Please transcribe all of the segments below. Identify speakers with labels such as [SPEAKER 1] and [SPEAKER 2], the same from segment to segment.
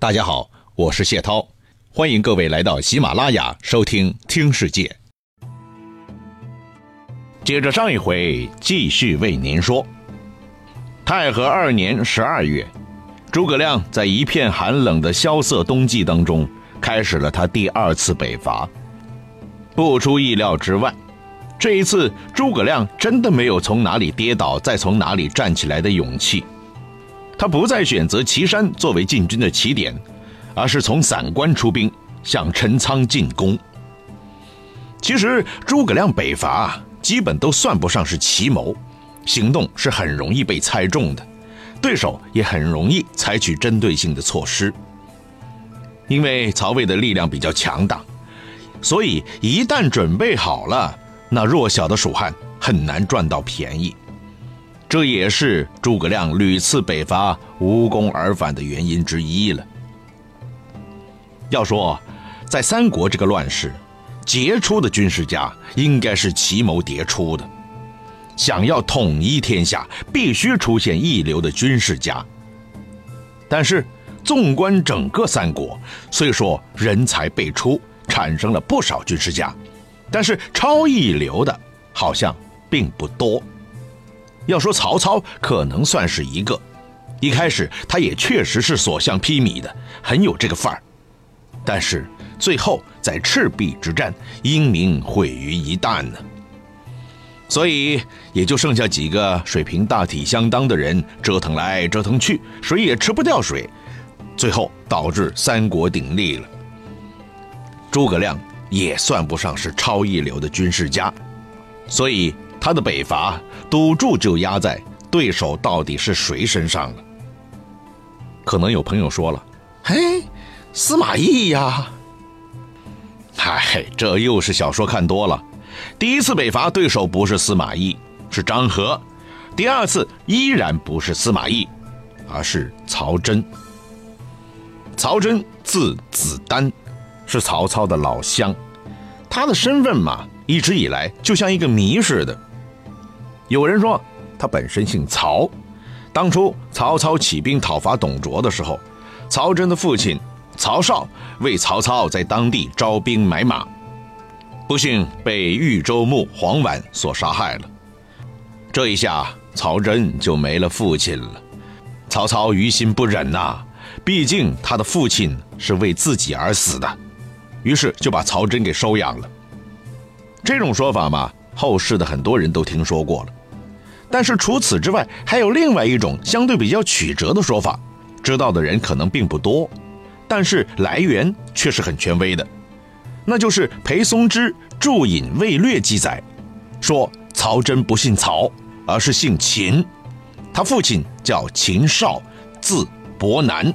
[SPEAKER 1] 大家好，我是谢涛，欢迎各位来到喜马拉雅收听《听世界》。接着上一回，继续为您说。太和二年十二月，诸葛亮在一片寒冷的萧瑟冬季当中，开始了他第二次北伐。不出意料之外，这一次诸葛亮真的没有从哪里跌倒再从哪里站起来的勇气。他不再选择岐山作为进军的起点，而是从散关出兵向陈仓进攻。其实诸葛亮北伐基本都算不上是奇谋，行动是很容易被猜中的，对手也很容易采取针对性的措施。因为曹魏的力量比较强大，所以一旦准备好了，那弱小的蜀汉很难赚到便宜。这也是诸葛亮屡次北伐无功而返的原因之一了。要说，在三国这个乱世，杰出的军事家应该是奇谋迭出的。想要统一天下，必须出现一流的军事家。但是，纵观整个三国，虽说人才辈出，产生了不少军事家，但是超一流的，好像并不多。要说曹操可能算是一个，一开始他也确实是所向披靡的，很有这个范儿。但是最后在赤壁之战，英名毁于一旦呢。所以也就剩下几个水平大体相当的人折腾来折腾去，谁也吃不掉谁，最后导致三国鼎立了。诸葛亮也算不上是超一流的军事家，所以。他的北伐赌注就压在对手到底是谁身上了。可能有朋友说了：“嘿，司马懿呀！”嗨，这又是小说看多了。第一次北伐对手不是司马懿，是张合；第二次依然不是司马懿，而是曹真。曹真字子丹，是曹操的老乡。他的身份嘛，一直以来就像一个谜似的。有人说他本身姓曹，当初曹操起兵讨伐董卓的时候，曹真的父亲曹绍为曹操在当地招兵买马，不幸被豫州牧黄琬所杀害了。这一下曹真就没了父亲了，曹操于心不忍呐，毕竟他的父亲是为自己而死的，于是就把曹真给收养了。这种说法嘛，后世的很多人都听说过了。但是除此之外，还有另外一种相对比较曲折的说法，知道的人可能并不多，但是来源却是很权威的，那就是裴松之《注引魏略》记载，说曹真不姓曹，而是姓秦，他父亲叫秦绍，字伯南，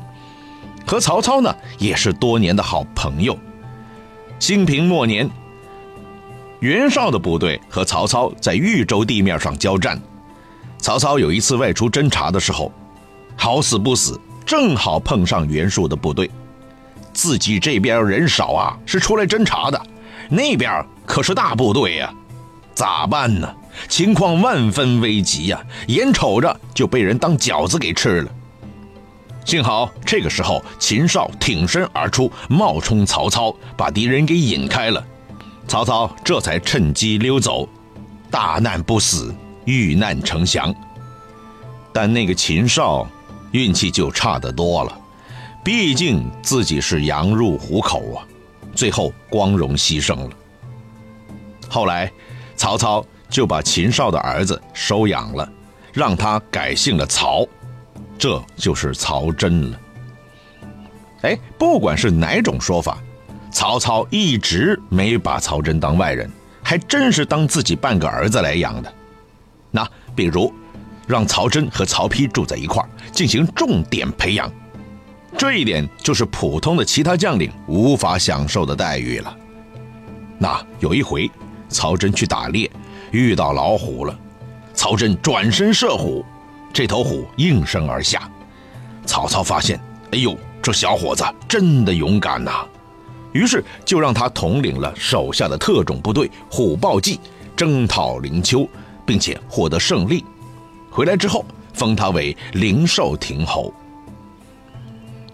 [SPEAKER 1] 和曹操呢也是多年的好朋友。兴平末年，袁绍的部队和曹操在豫州地面上交战。曹操有一次外出侦察的时候，好死不死，正好碰上袁术的部队。自己这边人少啊，是出来侦察的，那边可是大部队呀，咋办呢？情况万分危急呀，眼瞅着就被人当饺子给吃了。幸好这个时候秦绍挺身而出，冒充曹操，把敌人给引开了。曹操这才趁机溜走，大难不死。遇难成祥，但那个秦绍运气就差得多了，毕竟自己是羊入虎口啊，最后光荣牺牲了。后来，曹操就把秦绍的儿子收养了，让他改姓了曹，这就是曹真了。哎，不管是哪种说法，曹操一直没把曹真当外人，还真是当自己半个儿子来养的。那比如，让曹真和曹丕住在一块儿，进行重点培养，这一点就是普通的其他将领无法享受的待遇了。那有一回，曹真去打猎，遇到老虎了，曹真转身射虎，这头虎应声而下。曹操发现，哎呦，这小伙子真的勇敢呐，于是就让他统领了手下的特种部队虎豹骑，征讨灵丘。并且获得胜利，回来之后封他为灵寿亭侯。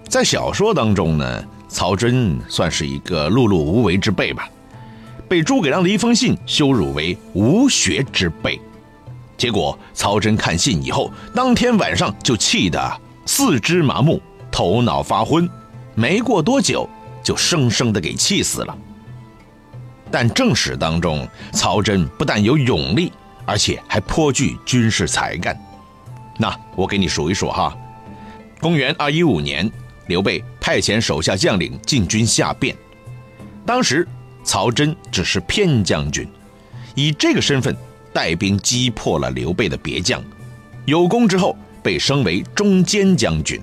[SPEAKER 1] 在小说当中呢，曹真算是一个碌碌无为之辈吧，被诸葛亮的一封信羞辱为无学之辈。结果曹真看信以后，当天晚上就气得四肢麻木、头脑发昏，没过多久就生生的给气死了。但正史当中，曹真不但有勇力，而且还颇具军事才干。那我给你数一数哈，公元二一五年。刘备派遣手下将领进军下汴，当时曹真只是偏将军，以这个身份带兵击破了刘备的别将，有功之后被升为中坚将军。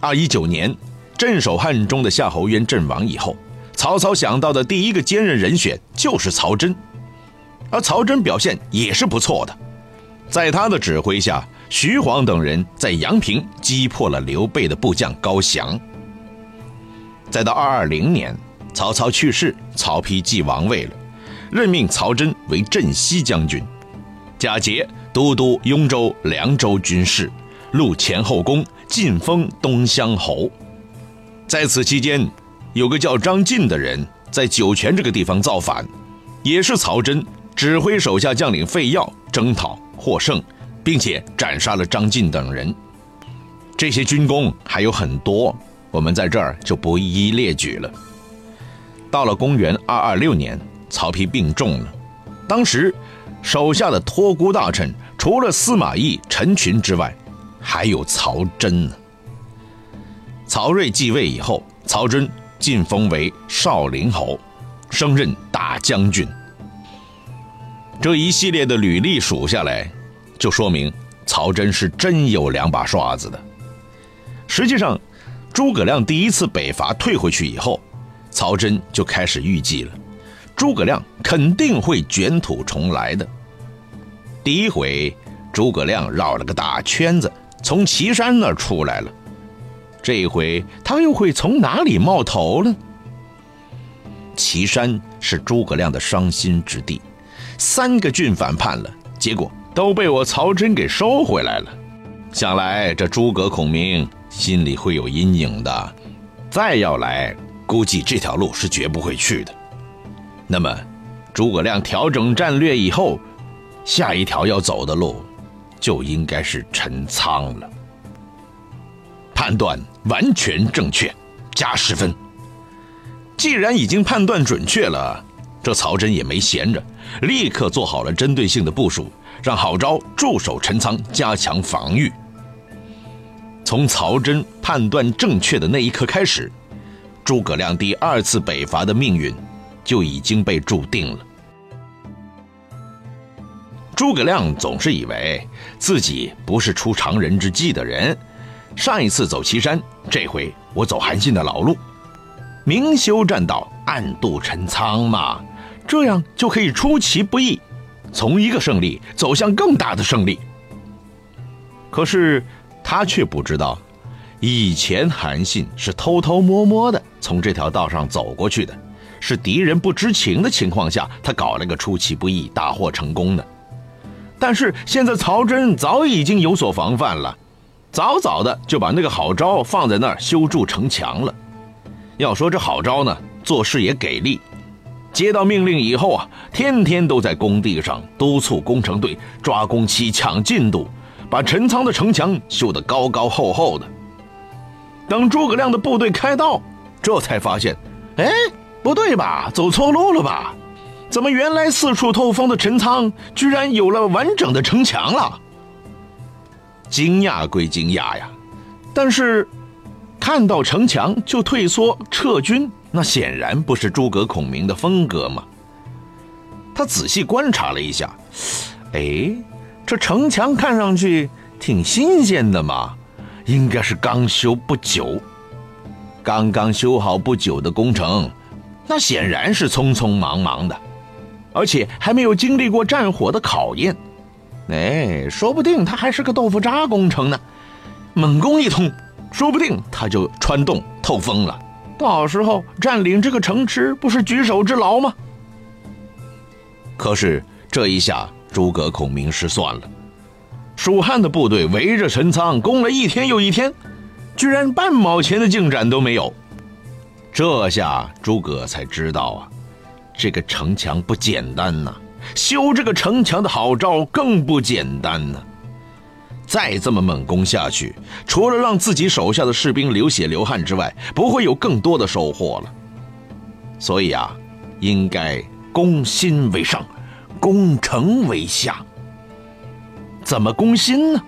[SPEAKER 1] 二一九年镇守汉中的夏侯渊阵亡以后，曹操想到的第一个兼任人选就是曹真，而曹真表现也是不错的，在他的指挥下。徐晃等人在阳平击破了刘备的部将高翔。再到二二零年，曹操去世，曹丕继王位了，任命曹真为镇西将军，贾节都督雍州、凉州军事，录前后宫，晋封东乡侯。在此期间，有个叫张晋的人在酒泉这个地方造反，也是曹真指挥手下将领费耀征讨获胜。并且斩杀了张晋等人，这些军功还有很多，我们在这儿就不一一列举了。到了公元二二六年，曹丕病重了，当时手下的托孤大臣除了司马懿、陈群之外，还有曹真呢。曹睿继位以后，曹真晋封为少陵侯，升任大将军。这一系列的履历数下来。就说明曹真是真有两把刷子的。实际上，诸葛亮第一次北伐退回去以后，曹真就开始预计了，诸葛亮肯定会卷土重来的。第一回，诸葛亮绕了个大圈子，从岐山那儿出来了。这一回，他又会从哪里冒头呢？岐山是诸葛亮的伤心之地，三个郡反叛了，结果。都被我曹真给收回来了，想来这诸葛孔明心里会有阴影的。再要来，估计这条路是绝不会去的。那么，诸葛亮调整战略以后，下一条要走的路，就应该是陈仓了。判断完全正确，加十分。既然已经判断准确了，这曹真也没闲着，立刻做好了针对性的部署。让郝昭驻守陈仓，加强防御。从曹真判断正确的那一刻开始，诸葛亮第二次北伐的命运就已经被注定了。诸葛亮总是以为自己不是出常人之计的人，上一次走岐山，这回我走韩信的老路，明修栈道，暗度陈仓嘛，这样就可以出其不意。从一个胜利走向更大的胜利，可是他却不知道，以前韩信是偷偷摸摸的从这条道上走过去的，是敌人不知情的情况下，他搞了个出其不意、大获成功的。但是现在曹真早已经有所防范了，早早的就把那个好招放在那儿修筑城墙了。要说这好招呢，做事也给力。接到命令以后啊，天天都在工地上督促工程队抓工期、抢进度，把陈仓的城墙修得高高厚厚的。等诸葛亮的部队开到，这才发现，哎，不对吧？走错路了吧？怎么原来四处透风的陈仓，居然有了完整的城墙了？惊讶归惊讶呀，但是看到城墙就退缩撤军。那显然不是诸葛孔明的风格嘛。他仔细观察了一下，哎，这城墙看上去挺新鲜的嘛，应该是刚修不久。刚刚修好不久的工程，那显然是匆匆忙忙的，而且还没有经历过战火的考验。哎，说不定他还是个豆腐渣工程呢，猛攻一通，说不定他就穿洞透风了。到时候占领这个城池不是举手之劳吗？可是这一下诸葛孔明失算了。蜀汉的部队围着陈仓攻了一天又一天，居然半毛钱的进展都没有。这下诸葛才知道啊，这个城墙不简单呐，修这个城墙的好招更不简单呢。再这么猛攻下去，除了让自己手下的士兵流血流汗之外，不会有更多的收获了。所以啊，应该攻心为上，攻城为下。怎么攻心呢？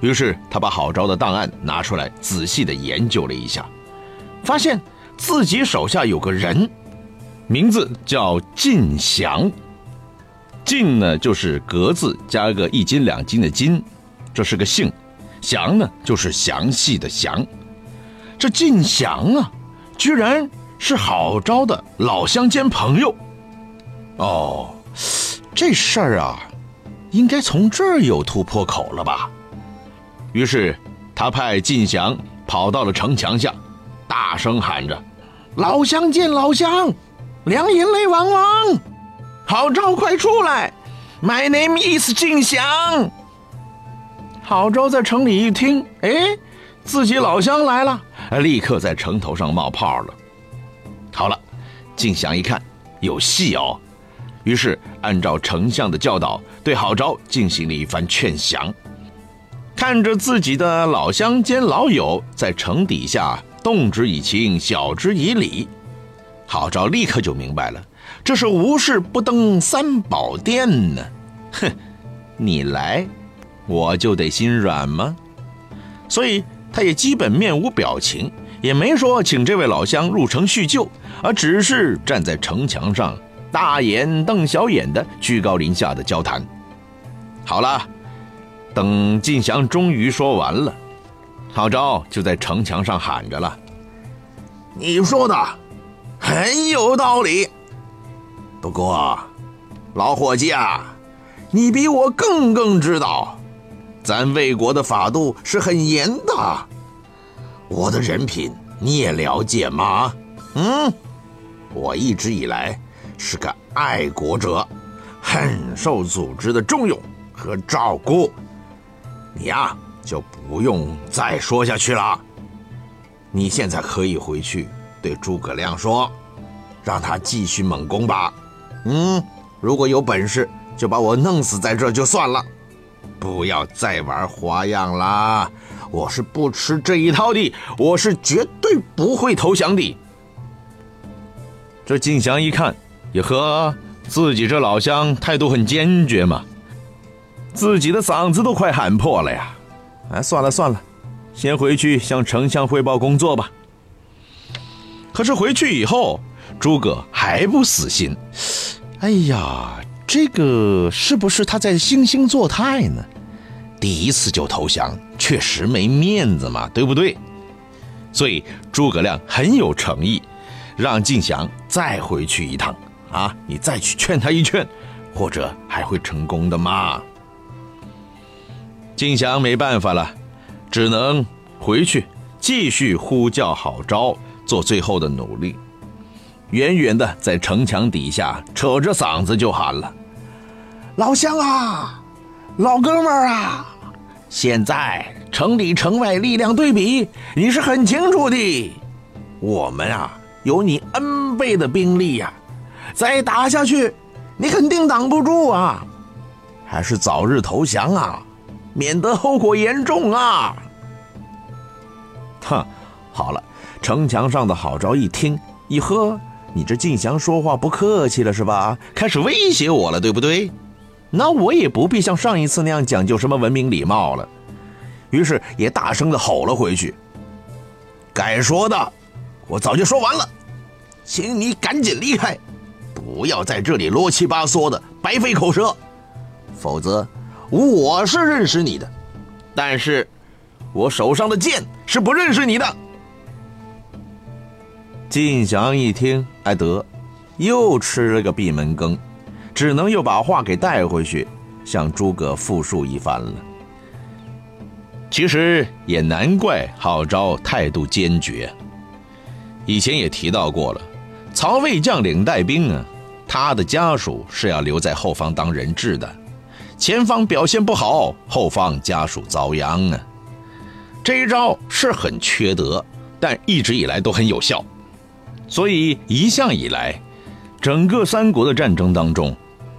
[SPEAKER 1] 于是他把郝昭的档案拿出来，仔细的研究了一下，发现自己手下有个人，名字叫晋祥。晋呢，就是格字加个一斤两斤的斤。这是个姓，详呢就是详细的详。这晋祥啊，居然是郝昭的老乡兼朋友。哦，这事儿啊，应该从这儿有突破口了吧？于是他派晋祥跑到了城墙下，大声喊着：“老乡见老乡，两眼泪汪汪，郝昭快出来！My name is 晋祥。”郝昭在城里一听，哎，自己老乡来了，立刻在城头上冒泡了。好了，晋祥一看有戏哦，于是按照丞相的教导，对郝昭进行了一番劝降。看着自己的老乡兼老友在城底下动之以情，晓之以理，郝昭立刻就明白了，这是无事不登三宝殿呢。哼，你来。我就得心软吗？所以他也基本面无表情，也没说请这位老乡入城叙旧，而只是站在城墙上，大眼瞪小眼的居高临下的交谈。好了，等晋祥终于说完了，郝昭就在城墙上喊着了：“你说的很有道理，不过老伙计啊，你比我更更知道。”咱魏国的法度是很严的，我的人品你也了解吗？嗯，我一直以来是个爱国者，很受组织的重用和照顾。你呀，就不用再说下去了。你现在可以回去对诸葛亮说，让他继续猛攻吧。嗯，如果有本事，就把我弄死在这就算了。不要再玩花样啦！我是不吃这一套的，我是绝对不会投降的。这晋祥一看，也和自己这老乡态度很坚决嘛，自己的嗓子都快喊破了呀！哎，算了算了，先回去向丞相汇报工作吧。可是回去以后，诸葛还不死心。哎呀！这个是不是他在惺惺作态呢？第一次就投降，确实没面子嘛，对不对？所以诸葛亮很有诚意，让晋祥再回去一趟啊，你再去劝他一劝，或者还会成功的嘛。晋祥没办法了，只能回去继续呼叫郝昭，做最后的努力。远远的在城墙底下，扯着嗓子就喊了：“老乡啊，老哥们儿啊！现在城里城外力量对比，你是很清楚的。我们啊，有你 N 倍的兵力呀，再打下去，你肯定挡不住啊！还是早日投降啊，免得后果严重啊！”哼，好了，城墙上的郝昭一听，一喝。你这晋祥说话不客气了是吧？开始威胁我了，对不对？那我也不必像上一次那样讲究什么文明礼貌了。于是也大声的吼了回去：“该说的，我早就说完了，请你赶紧离开，不要在这里啰七八嗦的白费口舌，否则我是认识你的，但是我手上的剑是不认识你的。”晋祥一听，哎得，又吃了个闭门羹，只能又把话给带回去，向诸葛复述一番了。其实也难怪郝昭态度坚决。以前也提到过了，曹魏将领带兵啊，他的家属是要留在后方当人质的，前方表现不好，后方家属遭殃啊。这一招是很缺德，但一直以来都很有效。所以一向以来，整个三国的战争当中，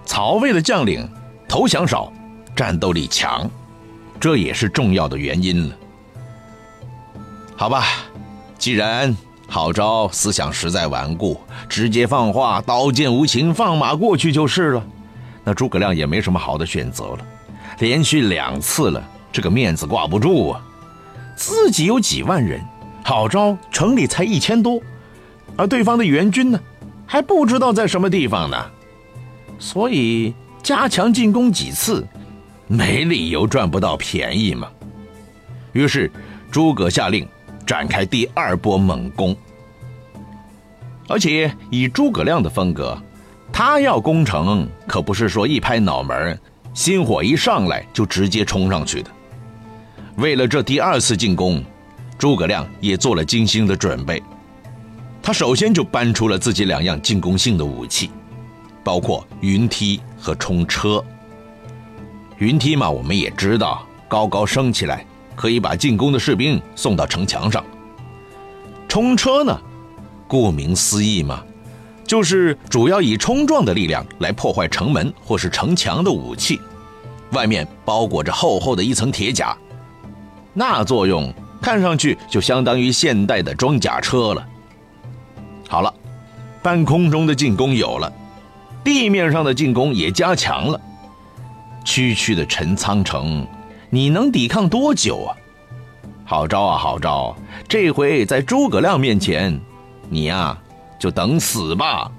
[SPEAKER 1] 曹魏的将领投降少，战斗力强，这也是重要的原因了。好吧，既然郝昭思想实在顽固，直接放话，刀剑无情，放马过去就是了。那诸葛亮也没什么好的选择了，连续两次了，这个面子挂不住啊。自己有几万人，郝昭城里才一千多。而对方的援军呢，还不知道在什么地方呢，所以加强进攻几次，没理由赚不到便宜嘛。于是诸葛下令展开第二波猛攻，而且以诸葛亮的风格，他要攻城可不是说一拍脑门，心火一上来就直接冲上去的。为了这第二次进攻，诸葛亮也做了精心的准备。他首先就搬出了自己两样进攻性的武器，包括云梯和冲车。云梯嘛，我们也知道，高高升起来可以把进攻的士兵送到城墙上。冲车呢，顾名思义嘛，就是主要以冲撞的力量来破坏城门或是城墙的武器，外面包裹着厚厚的一层铁甲，那作用看上去就相当于现代的装甲车了。好了，半空中的进攻有了，地面上的进攻也加强了。区区的陈仓城，你能抵抗多久啊？好招啊，好招！这回在诸葛亮面前，你呀就等死吧。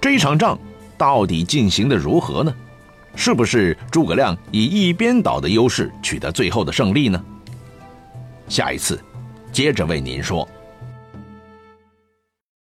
[SPEAKER 1] 这一场仗到底进行的如何呢？是不是诸葛亮以一边倒的优势取得最后的胜利呢？下一次，接着为您说。